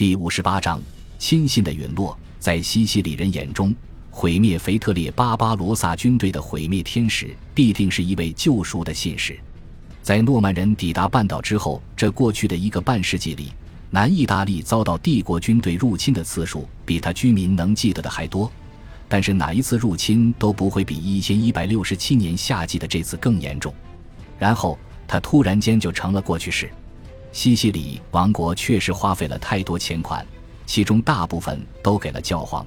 第五十八章：亲信的陨落。在西西里人眼中，毁灭腓特烈巴巴罗萨军队的毁灭天使，必定是一位救赎的信使。在诺曼人抵达半岛之后，这过去的一个半世纪里，南意大利遭到帝国军队入侵的次数，比他居民能记得的还多。但是哪一次入侵都不会比一千一百六十七年夏季的这次更严重。然后，他突然间就成了过去式。西西里王国确实花费了太多钱款，其中大部分都给了教皇，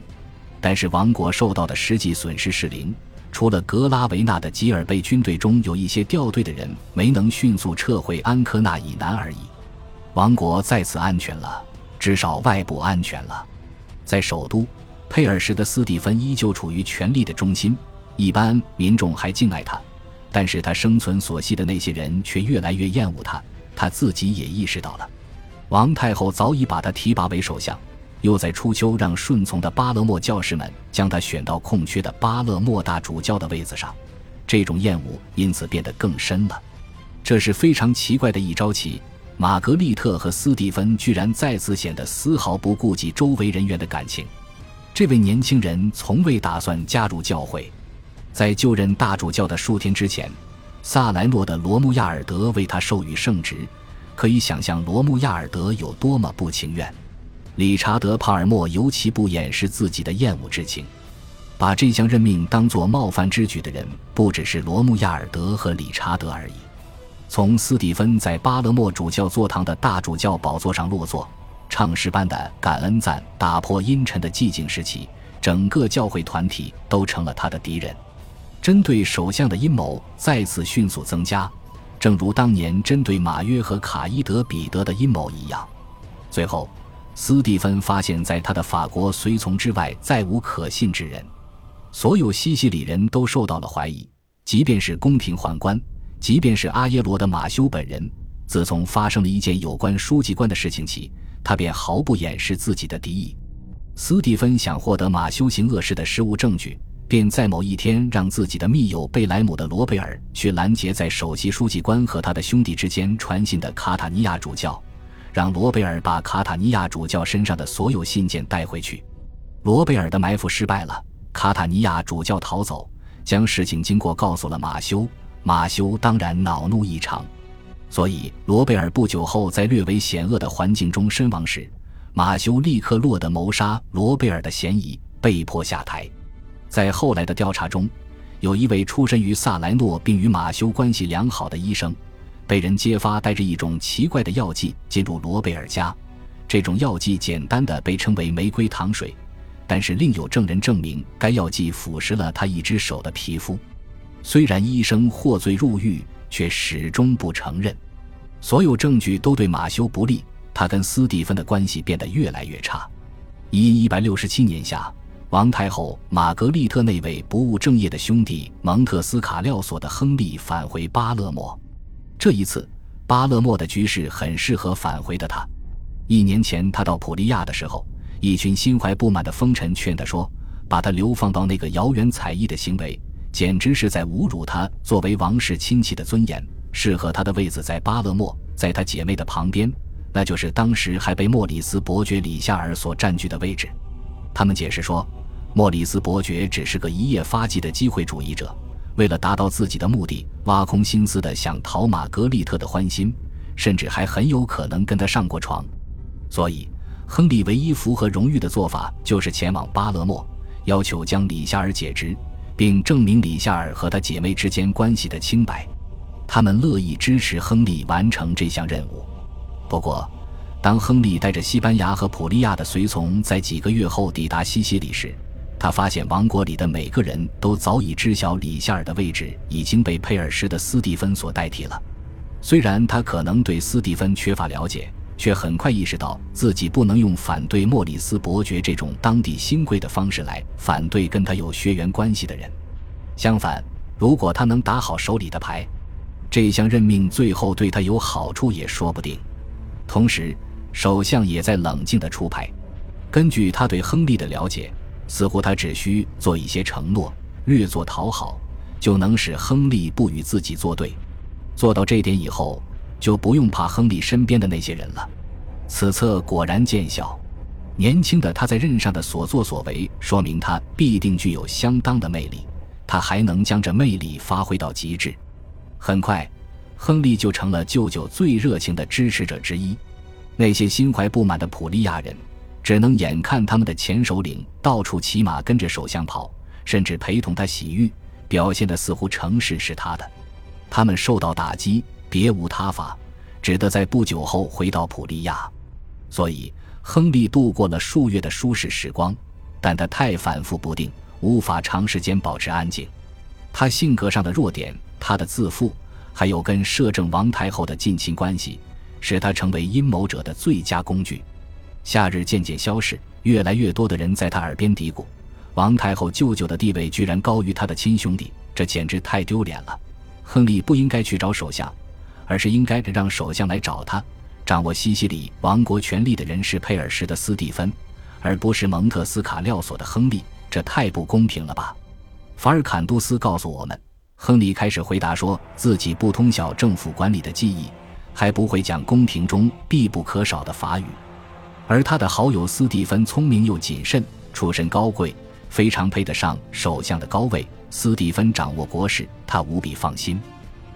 但是王国受到的实际损失是零。除了格拉维纳的吉尔贝军队中有一些掉队的人没能迅速撤回安科纳以南而已，王国再次安全了，至少外部安全了。在首都佩尔什的斯蒂芬依旧处于权力的中心，一般民众还敬爱他，但是他生存所系的那些人却越来越厌恶他。他自己也意识到了，王太后早已把他提拔为首相，又在初秋让顺从的巴勒莫教士们将他选到空缺的巴勒莫大主教的位子上，这种厌恶因此变得更深了。这是非常奇怪的一招棋。玛格丽特和斯蒂芬居然再次显得丝毫不顾及周围人员的感情。这位年轻人从未打算加入教会，在就任大主教的数天之前。萨莱诺的罗穆亚尔德为他授予圣职，可以想象罗穆亚尔德有多么不情愿。理查德·帕尔默尤其不掩饰自己的厌恶之情。把这项任命当作冒犯之举的人，不只是罗穆亚尔德和理查德而已。从斯蒂芬在巴勒莫主教座堂的大主教宝座上落座，唱诗般的感恩赞打破阴沉的寂静时期，整个教会团体都成了他的敌人。针对首相的阴谋再次迅速增加，正如当年针对马约和卡伊德彼得的阴谋一样。最后，斯蒂芬发现，在他的法国随从之外再无可信之人。所有西西里人都受到了怀疑，即便是宫廷宦官，即便是阿耶罗的马修本人。自从发生了一件有关书记官的事情起，他便毫不掩饰自己的敌意。斯蒂芬想获得马修行恶事的实物证据。便在某一天让自己的密友贝莱姆的罗贝尔去拦截在首席书记官和他的兄弟之间传信的卡塔尼亚主教，让罗贝尔把卡塔尼亚主教身上的所有信件带回去。罗贝尔的埋伏失败了，卡塔尼亚主教逃走，将事情经过告诉了马修。马修当然恼怒异常，所以罗贝尔不久后在略为险恶的环境中身亡时，马修立刻落得谋杀罗贝尔的嫌疑，被迫下台。在后来的调查中，有一位出身于萨莱诺并与马修关系良好的医生，被人揭发带着一种奇怪的药剂进入罗贝尔家。这种药剂简单的被称为玫瑰糖水，但是另有证人证明该药剂腐蚀了他一只手的皮肤。虽然医生获罪入狱，却始终不承认。所有证据都对马修不利，他跟斯蒂芬的关系变得越来越差。一一百六十七年夏。王太后玛格丽特那位不务正业的兄弟蒙特斯卡廖索的亨利返回巴勒莫，这一次巴勒莫的局势很适合返回的他。一年前他到普利亚的时候，一群心怀不满的风尘劝他说：“把他流放到那个遥远采邑的行为，简直是在侮辱他作为王室亲戚的尊严。适合他的位子在巴勒莫，在他姐妹的旁边，那就是当时还被莫里斯伯爵里夏尔所占据的位置。”他们解释说。莫里斯伯爵只是个一夜发迹的机会主义者，为了达到自己的目的，挖空心思的想讨玛格丽特的欢心，甚至还很有可能跟他上过床。所以，亨利唯一符合荣誉的做法就是前往巴勒莫，要求将李夏尔解职，并证明李夏尔和他姐妹之间关系的清白。他们乐意支持亨利完成这项任务。不过，当亨利带着西班牙和普利亚的随从在几个月后抵达西西里时，他发现王国里的每个人都早已知晓李夏尔的位置已经被佩尔什的斯蒂芬所代替了。虽然他可能对斯蒂芬缺乏了解，却很快意识到自己不能用反对莫里斯伯爵这种当地新贵的方式来反对跟他有血缘关系的人。相反，如果他能打好手里的牌，这项任命最后对他有好处也说不定。同时，首相也在冷静地出牌。根据他对亨利的了解。似乎他只需做一些承诺，略作讨好，就能使亨利不与自己作对。做到这点以后，就不用怕亨利身边的那些人了。此策果然见效。年轻的他在任上的所作所为，说明他必定具有相当的魅力。他还能将这魅力发挥到极致。很快，亨利就成了舅舅最热情的支持者之一。那些心怀不满的普利亚人，只能眼看他们的前首领到处骑马跟着首相跑，甚至陪同他洗浴，表现的似乎城市是他的。他们受到打击，别无他法，只得在不久后回到普利亚。所以。亨利度过了数月的舒适时光，但他太反复不定，无法长时间保持安静。他性格上的弱点，他的自负，还有跟摄政王太后的近亲关系，使他成为阴谋者的最佳工具。夏日渐渐消逝，越来越多的人在他耳边嘀咕：“王太后舅舅的地位居然高于他的亲兄弟，这简直太丢脸了。”亨利不应该去找首相，而是应该让首相来找他。掌握西西里王国权力的人是佩尔什的斯蒂芬，而不是蒙特斯卡廖索的亨利，这太不公平了吧？法尔坎杜斯告诉我们，亨利开始回答说自己不通晓政府管理的技艺，还不会讲宫廷中必不可少的法语。而他的好友斯蒂芬聪明又谨慎，出身高贵，非常配得上首相的高位。斯蒂芬掌握国事，他无比放心。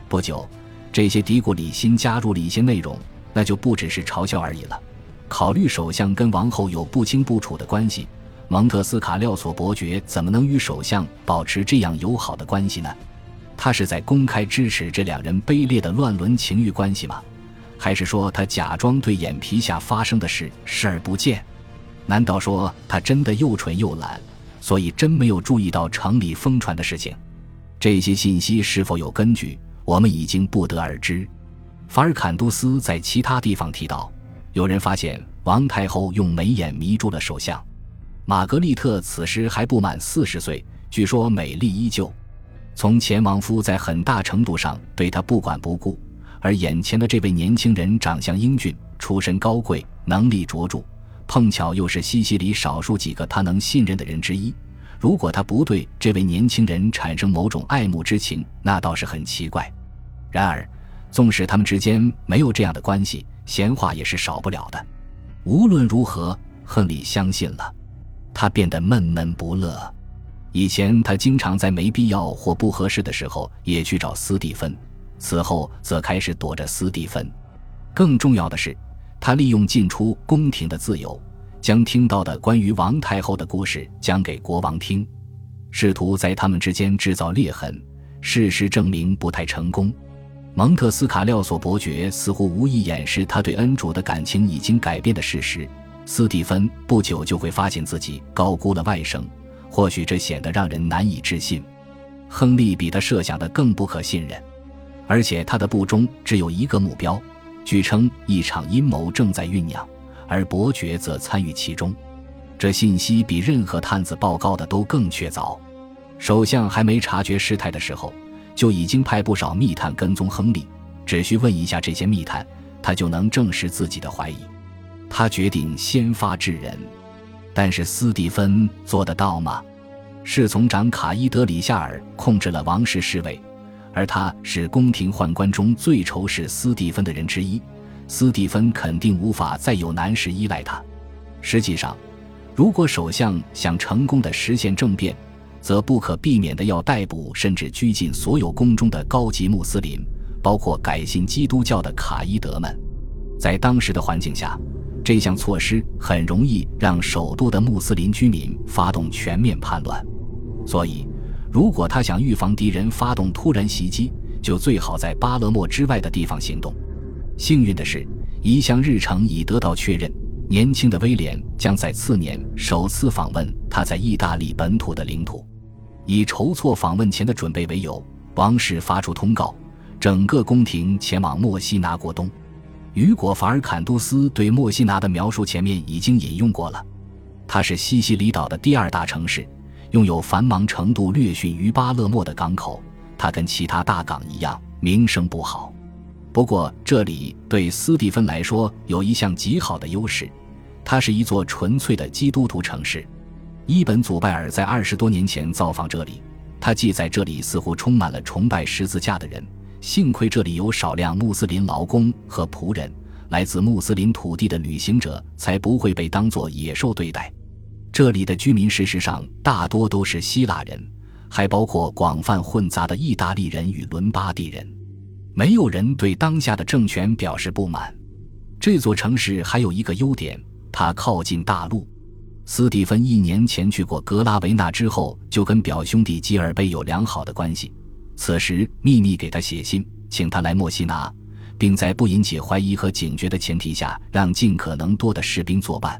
不久，这些嘀咕里新加入了一些内容。那就不只是嘲笑而已了。考虑首相跟王后有不清不楚的关系，蒙特斯卡廖索伯爵怎么能与首相保持这样友好的关系呢？他是在公开支持这两人卑劣的乱伦情欲关系吗？还是说他假装对眼皮下发生的事视而不见？难道说他真的又蠢又懒，所以真没有注意到城里疯传的事情？这些信息是否有根据，我们已经不得而知。法尔坎杜斯在其他地方提到，有人发现王太后用眉眼迷住了首相。玛格丽特此时还不满四十岁，据说美丽依旧。从前王夫在很大程度上对她不管不顾，而眼前的这位年轻人长相英俊，出身高贵，能力卓著，碰巧又是西西里少数几个他能信任的人之一。如果他不对这位年轻人产生某种爱慕之情，那倒是很奇怪。然而。纵使他们之间没有这样的关系，闲话也是少不了的。无论如何，亨利相信了。他变得闷闷不乐。以前他经常在没必要或不合适的时候也去找斯蒂芬，此后则开始躲着斯蒂芬。更重要的是，他利用进出宫廷的自由，将听到的关于王太后的故事讲给国王听，试图在他们之间制造裂痕。事实证明不太成功。蒙特斯卡廖索伯爵似乎无意掩饰他对恩主的感情已经改变的事实。斯蒂芬不久就会发现自己高估了外甥，或许这显得让人难以置信。亨利比他设想的更不可信任，而且他的部中只有一个目标，据称一场阴谋正在酝酿，而伯爵则参与其中。这信息比任何探子报告的都更确凿。首相还没察觉事态的时候。就已经派不少密探跟踪亨利，只需问一下这些密探，他就能证实自己的怀疑。他决定先发制人，但是斯蒂芬做得到吗？侍从长卡伊德里夏尔控制了王室侍卫，而他是宫廷宦官中最仇视斯蒂芬的人之一。斯蒂芬肯定无法再有难事依赖他。实际上，如果首相想成功的实现政变，则不可避免的要逮捕甚至拘禁所有宫中的高级穆斯林，包括改信基督教的卡伊德们。在当时的环境下，这项措施很容易让首都的穆斯林居民发动全面叛乱。所以，如果他想预防敌人发动突然袭击，就最好在巴勒莫之外的地方行动。幸运的是，一项日程已得到确认。年轻的威廉将在次年首次访问他在意大利本土的领土，以筹措访问前的准备为由，王室发出通告，整个宫廷前往墨西拿过冬。雨果·法尔坎杜斯对墨西拿的描述前面已经引用过了，它是西西里岛的第二大城市，拥有繁忙程度略逊于巴勒莫的港口。它跟其他大港一样，名声不好。不过，这里对斯蒂芬来说有一项极好的优势，它是一座纯粹的基督徒城市。伊本·祖拜尔在二十多年前造访这里，他记载这里似乎充满了崇拜十字架的人。幸亏这里有少量穆斯林劳工和仆人，来自穆斯林土地的旅行者才不会被当作野兽对待。这里的居民事实上大多都是希腊人，还包括广泛混杂的意大利人与伦巴第人。没有人对当下的政权表示不满。这座城市还有一个优点，它靠近大陆。斯蒂芬一年前去过格拉维纳之后，就跟表兄弟吉尔贝有良好的关系。此时秘密给他写信，请他来墨西拿，并在不引起怀疑和警觉的前提下，让尽可能多的士兵作伴。